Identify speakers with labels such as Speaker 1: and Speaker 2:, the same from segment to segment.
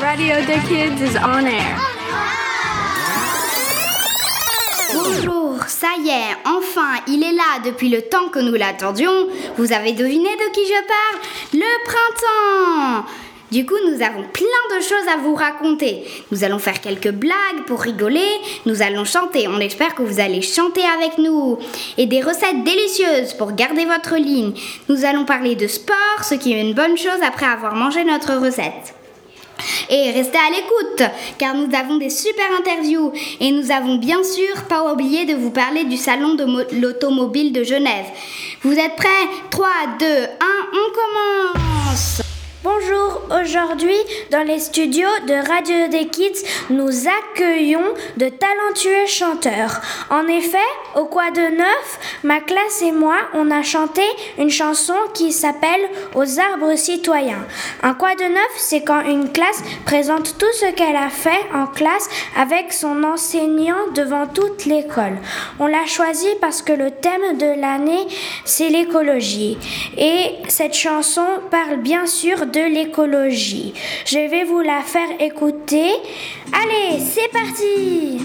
Speaker 1: Radio the Kids is on air.
Speaker 2: Bonjour, ça y est, enfin, il est là depuis le temps que nous l'attendions. Vous avez deviné de qui je parle? Le printemps du coup, nous avons plein de choses à vous raconter. Nous allons faire quelques blagues pour rigoler. Nous allons chanter. On espère que vous allez chanter avec nous. Et des recettes délicieuses pour garder votre ligne. Nous allons parler de sport, ce qui est une bonne chose après avoir mangé notre recette. Et restez à l'écoute, car nous avons des super interviews. Et nous avons bien sûr pas oublié de vous parler du salon de l'automobile de Genève. Vous êtes prêts? 3, 2, 1, on commence
Speaker 3: Bonjour, aujourd'hui dans les studios de Radio des Kids, nous accueillons de talentueux chanteurs. En effet, au Quoi de Neuf, ma classe et moi, on a chanté une chanson qui s'appelle Aux arbres citoyens. Un Quoi de Neuf, c'est quand une classe présente tout ce qu'elle a fait en classe avec son enseignant devant toute l'école. On l'a choisi parce que le thème de l'année, c'est l'écologie. Et cette chanson parle bien sûr de l'écologie. Je vais vous la faire écouter. Allez, c'est parti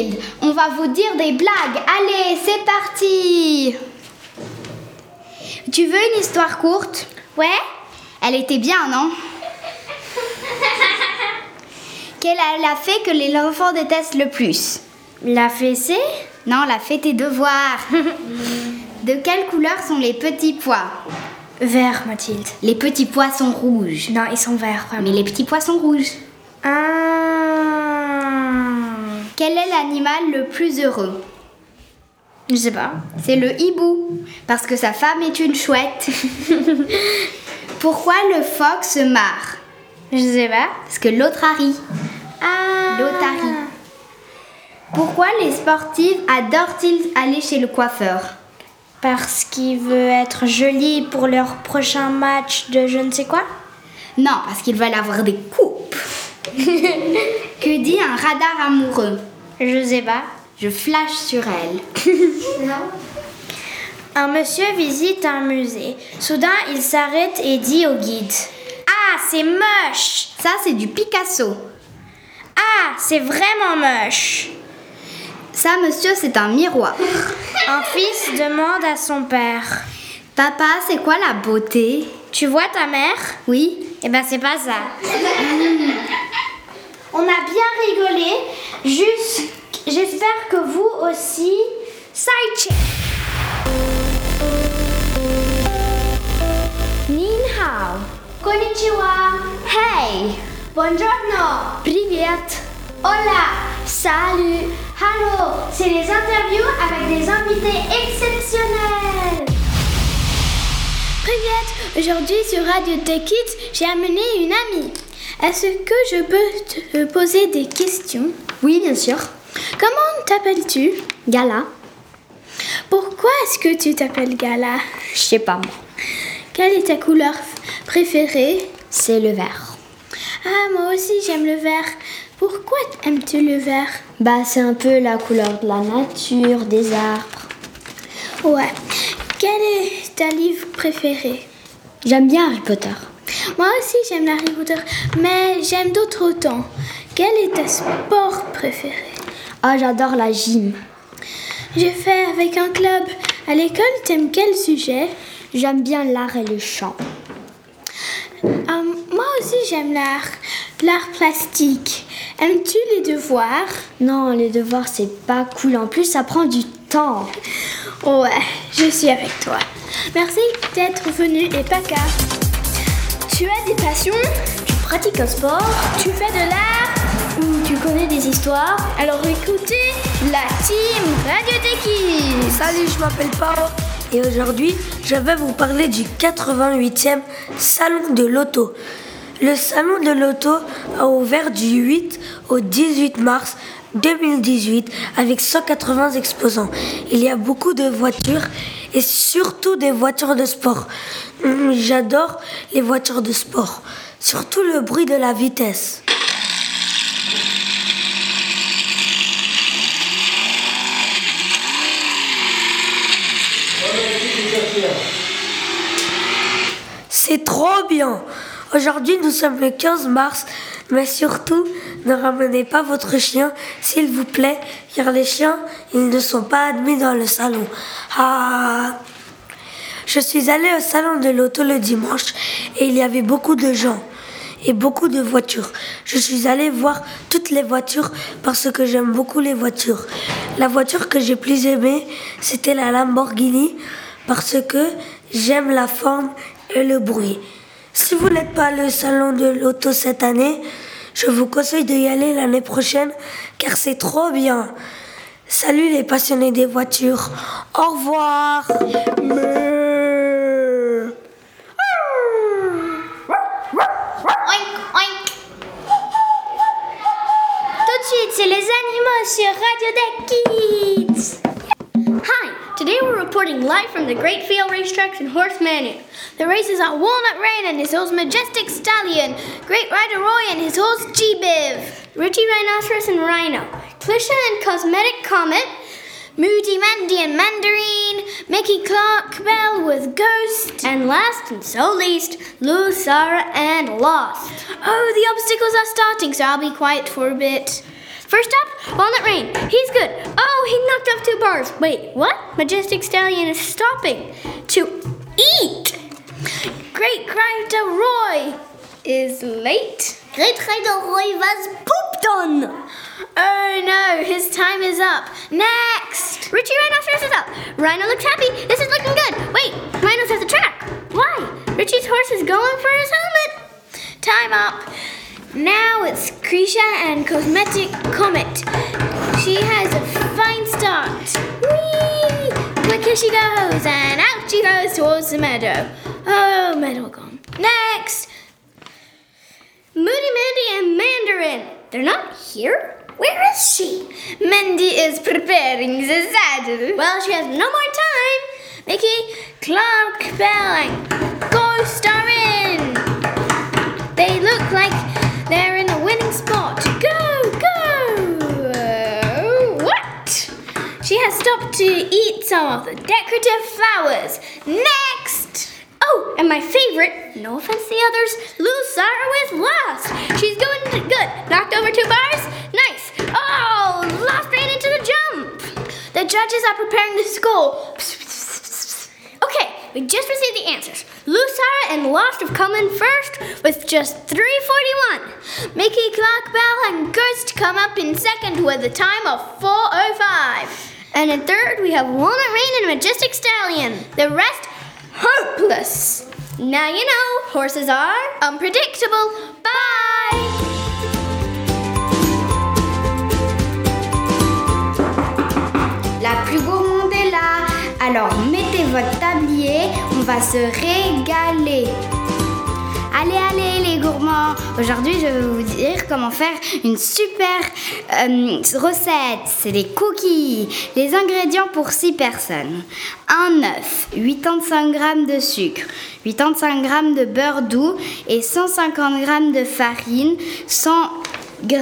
Speaker 2: Mathilde, on va vous dire des blagues. Allez, c'est parti Tu veux une histoire courte?
Speaker 3: Ouais
Speaker 2: Elle était bien, non? Quelle est la fée que les enfants détestent le plus
Speaker 4: La fessée?
Speaker 2: Non, la fée tes devoirs. de quelle couleur sont les petits pois?
Speaker 4: Vert, Mathilde.
Speaker 2: Les petits pois sont rouges.
Speaker 4: Non, ils sont verts, vraiment.
Speaker 2: Mais les petits pois sont rouges.
Speaker 4: Ah.
Speaker 2: Quel est l'animal le plus heureux?
Speaker 4: Je sais pas.
Speaker 2: C'est le hibou, parce que sa femme est une chouette. Pourquoi le phoque se marre?
Speaker 4: Je sais pas.
Speaker 2: Parce que l'autre a ri.
Speaker 4: Ah.
Speaker 2: L'autre a ri. Pourquoi les sportifs adorent-ils aller chez le coiffeur?
Speaker 4: Parce qu'il veut être joli pour leur prochain match de je ne sais quoi?
Speaker 2: Non, parce qu'ils veulent avoir des coupes. que dit un radar amoureux?
Speaker 4: Je sais pas.
Speaker 2: Je flash sur elle.
Speaker 4: Un monsieur visite un musée. Soudain, il s'arrête et dit au guide Ah, c'est moche
Speaker 2: Ça, c'est du Picasso.
Speaker 4: Ah, c'est vraiment moche
Speaker 2: Ça, monsieur, c'est un miroir.
Speaker 4: Un fils demande à son père
Speaker 2: Papa, c'est quoi la beauté?
Speaker 4: Tu vois ta mère?
Speaker 2: Oui
Speaker 4: Eh ben, c'est pas ça. On a bien rigolé. Juste, j'espère que vous aussi. Sidecheck Nin hao. Konnichiwa. Hey. Buongiorno. Привет. Hola. Salut. Hello. C'est les interviews avec des invités exceptionnels.
Speaker 3: Привет! Aujourd'hui sur Radio Tech Kids, j'ai amené une amie. Est-ce que je peux te poser des questions?
Speaker 2: Oui, bien sûr.
Speaker 3: Comment t'appelles-tu?
Speaker 2: Gala
Speaker 3: Pourquoi est-ce que tu t'appelles Gala?
Speaker 2: Je sais pas, moi.
Speaker 3: Quelle est ta couleur préférée?
Speaker 2: C'est le vert.
Speaker 3: Ah, moi aussi j'aime le vert. Pourquoi aimes-tu le vert?
Speaker 2: Bah, c'est un peu la couleur de la nature, des arbres.
Speaker 3: Ouais. Quel est ta livre préféré?
Speaker 2: J'aime bien Harry Potter.
Speaker 3: Moi aussi j'aime Harry Potter, mais j'aime d'autres autant. Quel est ta sport préféré?
Speaker 2: Ah, j'adore la gym.
Speaker 3: Je fais avec un club. À l'école, t'aimes quel sujet?
Speaker 2: J'aime bien l'art et le chant.
Speaker 3: Euh, moi aussi j'aime l'art, l'art plastique. Aimes-tu les devoirs?
Speaker 2: Non, les devoirs, c'est pas cool. En plus, ça prend du temps.
Speaker 3: Ouais, je suis avec toi. Merci d'être venu et Paca. Tu as des passions
Speaker 4: Tu pratiques un sport
Speaker 3: Tu fais de l'art
Speaker 4: ou tu connais des histoires
Speaker 3: Alors écoutez la team Radio Techie.
Speaker 5: Salut, je m'appelle Paro et aujourd'hui je vais vous parler du 88e Salon de l'Auto. Le Salon de l'Auto a ouvert du 8 au 18 mars 2018 avec 180 exposants. Il y a beaucoup de voitures et surtout des voitures de sport. Hum, J'adore les voitures de sport, surtout le bruit de la vitesse. C'est trop bien. Aujourd'hui, nous sommes le 15 mars, mais surtout, ne ramenez pas votre chien, s'il vous plaît, car les chiens, ils ne sont pas admis dans le salon. Ah. Je suis allée au salon de l'auto le dimanche et il y avait beaucoup de gens et beaucoup de voitures. Je suis allée voir toutes les voitures parce que j'aime beaucoup les voitures. La voiture que j'ai plus aimée, c'était la Lamborghini parce que j'aime la forme et le bruit. Si vous n'êtes pas au salon de l'auto cette année, je vous conseille d'y aller l'année prochaine car c'est trop bien. Salut les passionnés des voitures. Au revoir.
Speaker 4: Tout de suite, c'est les animaux sur Radio Deck.
Speaker 1: Today we're reporting live from the Great Field Racetracks in Horse Manor. The race is are Walnut Rain and his horse Majestic Stallion, Great Rider Roy and his horse G-Biv, Richie Rhinoceros and Rhino, Clisha and Cosmetic Comet, Moody Mandy and Mandarine, Mickey Clark Bell with Ghost, and last and so least, Lou, Sarah, and Lost. Oh, the obstacles are starting, so I'll be quiet for a bit. First up, Walnut Rain. He's good. Oh, he knocked off two bars. Wait, what? Majestic Stallion is stopping to eat. Great Rider Roy is late.
Speaker 4: Great Rider Roy was pooped
Speaker 1: on.
Speaker 3: Oh no, his time is up. Next! Richie Rhinoceros is up. Rhino looks happy. This is looking good. Wait, Rhino's at the track. Why? Richie's horse is going for his helmet. Time up. Now it's Krisha and Cosmetic Comet. She has a fine start. Whee! Quick, here she goes, and out she goes towards the meadow. Oh, meadow gone. Next! Moody Mandy and Mandarin. They're not here? Where is she? Mandy is preparing the saddle. Well, she has no more time. Mickey, Clark, Bell, and Go Star Stopped to eat some of the decorative flowers. Next! Oh, and my favorite, no offense to the others, Lucara was lost. She's going good. Knocked over two bars. Nice. Oh, lost ran into the jump. The judges are preparing the score. Okay, we just received the answers. Lucara and Lost have come in first with just 341. Mickey Clock Bell and Ghost come up in second with a time of 405. And in third, we have Walnut Rain and Majestic Stallion. The rest, hopeless. Now you know, horses are unpredictable. Bye!
Speaker 2: La plus gourmande est là. Alors mettez votre tablier, on va se régaler. Allez, allez les gourmands Aujourd'hui je vais vous dire comment faire une super euh, recette. C'est des cookies. Les ingrédients pour 6 personnes. Un œuf, 85 g de sucre, 85 g de beurre doux et 150 g de farine, 100 g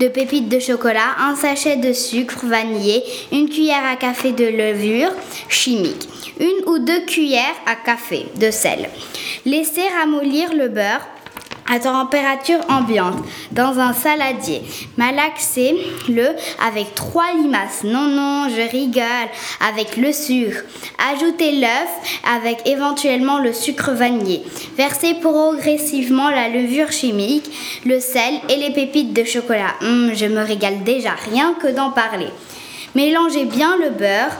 Speaker 2: de pépites de chocolat, un sachet de sucre vanillé, une cuillère à café de levure chimique, une ou deux cuillères à café de sel. Laissez ramollir le beurre à température ambiante dans un saladier. Malaxez-le avec trois limaces. Non, non, je rigole. Avec le sucre. Ajoutez l'œuf avec éventuellement le sucre vanillé. Versez progressivement la levure chimique, le sel et les pépites de chocolat. Hum, je me régale déjà, rien que d'en parler. Mélangez bien le beurre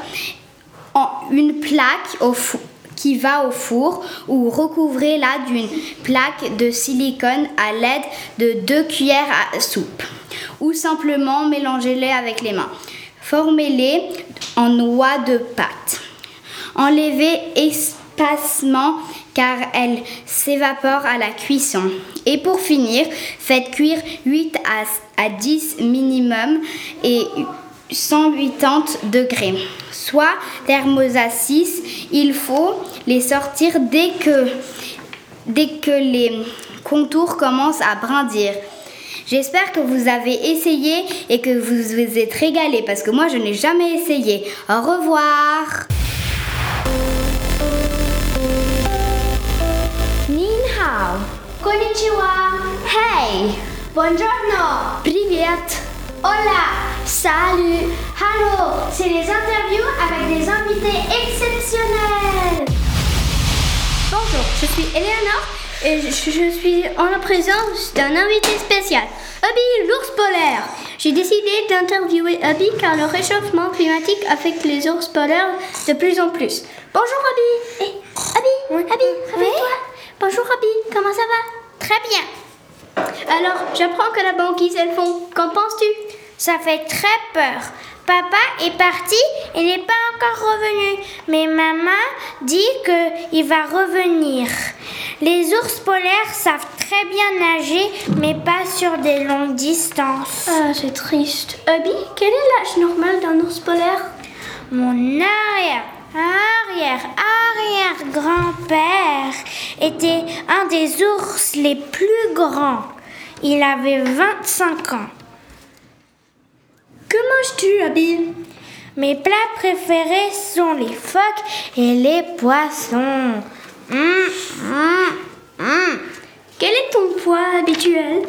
Speaker 2: en une plaque au four qui va au four ou recouvrez-la d'une plaque de silicone à l'aide de deux cuillères à soupe ou simplement mélangez-les avec les mains. Formez-les en noix de pâte. Enlevez espacement car elles s'évaporent à la cuisson. Et pour finir, faites cuire 8 à, à 10 minimum et 180 degrés, soit thermos à 6. Il faut les sortir dès que, dès que les contours commencent à brindir. J'espère que vous avez essayé et que vous vous êtes régalé parce que moi je n'ai jamais essayé. Au revoir.
Speaker 3: Nin hao. Konnichiwa. Hey. Buongiorno. Привет. Hola. Salut. Hello. C'est les interviews avec des invités exceptionnels. Bonjour, je suis Eleanor et je, je suis en la présence d'un invité spécial, Abby l'ours polaire. J'ai décidé d'interviewer Abby car le réchauffement climatique affecte les ours polaires de plus en plus. Bonjour Abby. Eh, Abby, Abby, réveille-toi. Bonjour Abby, comment ça va? Très bien. Alors, j'apprends que la banquise elle fond. Qu'en penses-tu?
Speaker 4: Ça fait très peur. Papa est parti et n'est pas encore revenu, mais maman dit qu'il va revenir. Les ours polaires savent très bien nager, mais pas sur des longues distances.
Speaker 3: Ah, c'est triste. Abby, quel est l'âge normal d'un ours polaire?
Speaker 4: Mon arrière, arrière, arrière grand-père était un des ours les plus grands. Il avait 25 ans.
Speaker 3: Que manges-tu, Abby?
Speaker 4: Mes plats préférés sont les phoques et les poissons. Hum, hum, hum.
Speaker 3: Quel est ton poids habituel?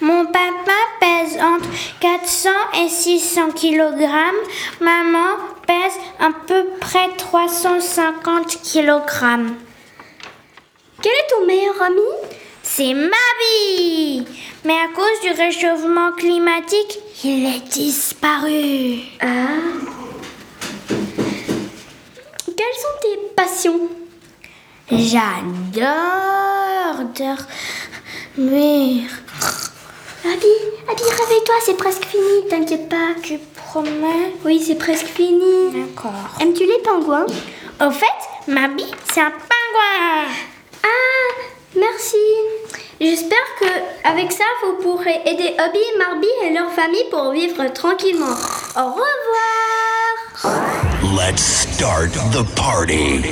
Speaker 4: Mon papa pèse entre 400 et 600 kg. Maman pèse à peu près 350 kg.
Speaker 3: Quel est ton meilleur ami? C'est Mabi Mais à cause du réchauffement climatique, il est disparu.
Speaker 1: Ah. Quelles sont tes passions?
Speaker 3: J'adore dormir.
Speaker 1: Abby, Abby, réveille-toi, c'est presque fini, t'inquiète pas.
Speaker 3: Tu promets?
Speaker 1: Oui, c'est presque fini.
Speaker 3: D'accord.
Speaker 1: Aimes-tu les pingouins?
Speaker 3: Au fait, Mabi, c'est un pingouin.
Speaker 1: Ah, merci. J'espère que avec ça, vous pourrez aider Abby Marby et leur famille pour vivre tranquillement. Au revoir.
Speaker 6: Let's start the party.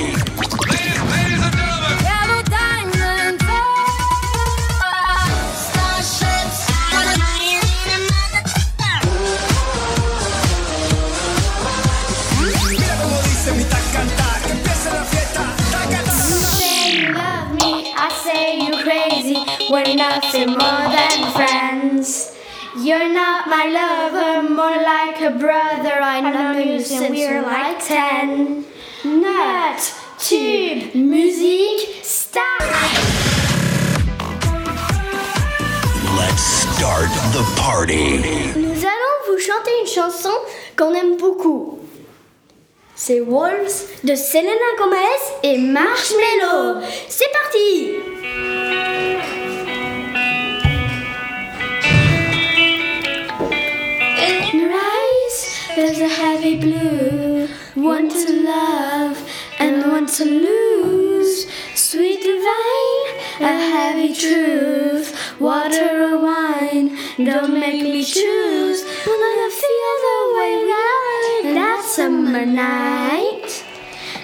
Speaker 3: Nothing more than friends. You're not my lover, more like a brother. I know you since we're like ten. Nut, tube, musique, start.
Speaker 6: Let's start the party.
Speaker 1: Nous allons vous chanter une chanson qu'on aime beaucoup. C'est Wolves de Selena Gomez et Marshmello. C'est parti
Speaker 3: there's a heavy blue. One to love and one to lose. Sweet divine, a heavy truth. Water or wine, don't make me choose. I feel the way are that summer night,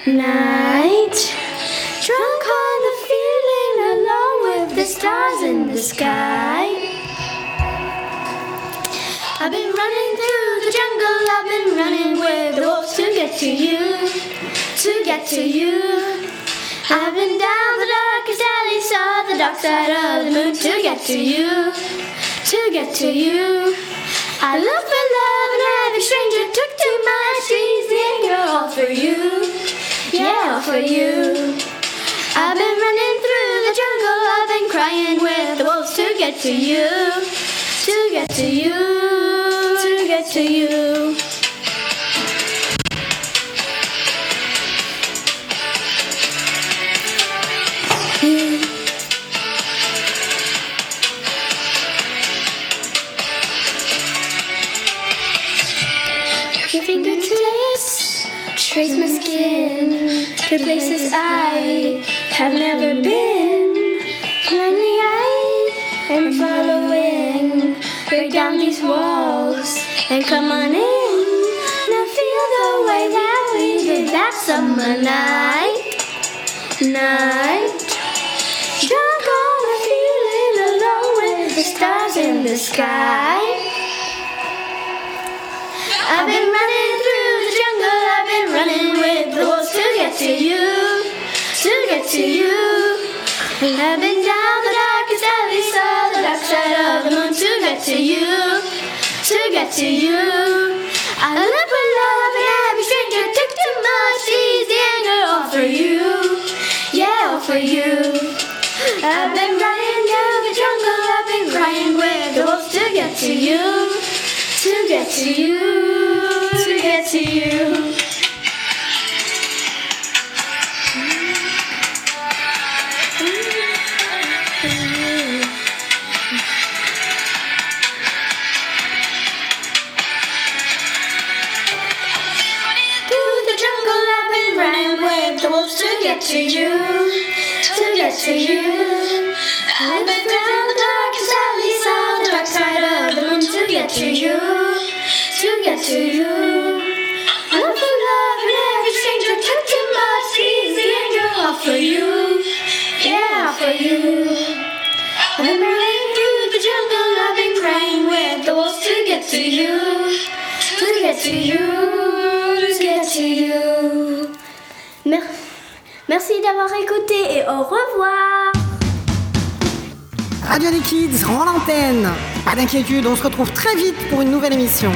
Speaker 3: night. Drunk on the feeling, alone with the stars in the sky. I've been running through the jungle, I've been running with the wolves to get to you, to get to you. I've been down the darkest alley, saw the dark side of the moon to get to you, to get to you. I looked for love and every stranger took too much, squeezed the anger all for you, yeah, all for you. I've been running through the jungle, I've been crying with the wolves to get to you, to get to you, to get to you. The way we did that summer night. Night. Drunk on a feeling alone with the stars in the sky. I've been running through the jungle, I've been running with the wolves to get to you, to get to you. I've been down the darkest alley, saw the dark side of the moon to get to you, to get to you. I look for love and every stranger took too much, seize the anger all for you, yeah, all for you. To you. Love for love and every stranger too much, squeeze the angel off for you, yeah, for you. I've been through the jungle, I've been crying with the wolves to get to you, to get to you, to get to you.
Speaker 1: Mer- Merci d'avoir écouté et au revoir
Speaker 7: Radio des Kids rend l'antenne. Pas d'inquiétude, on se retrouve très vite pour une nouvelle émission.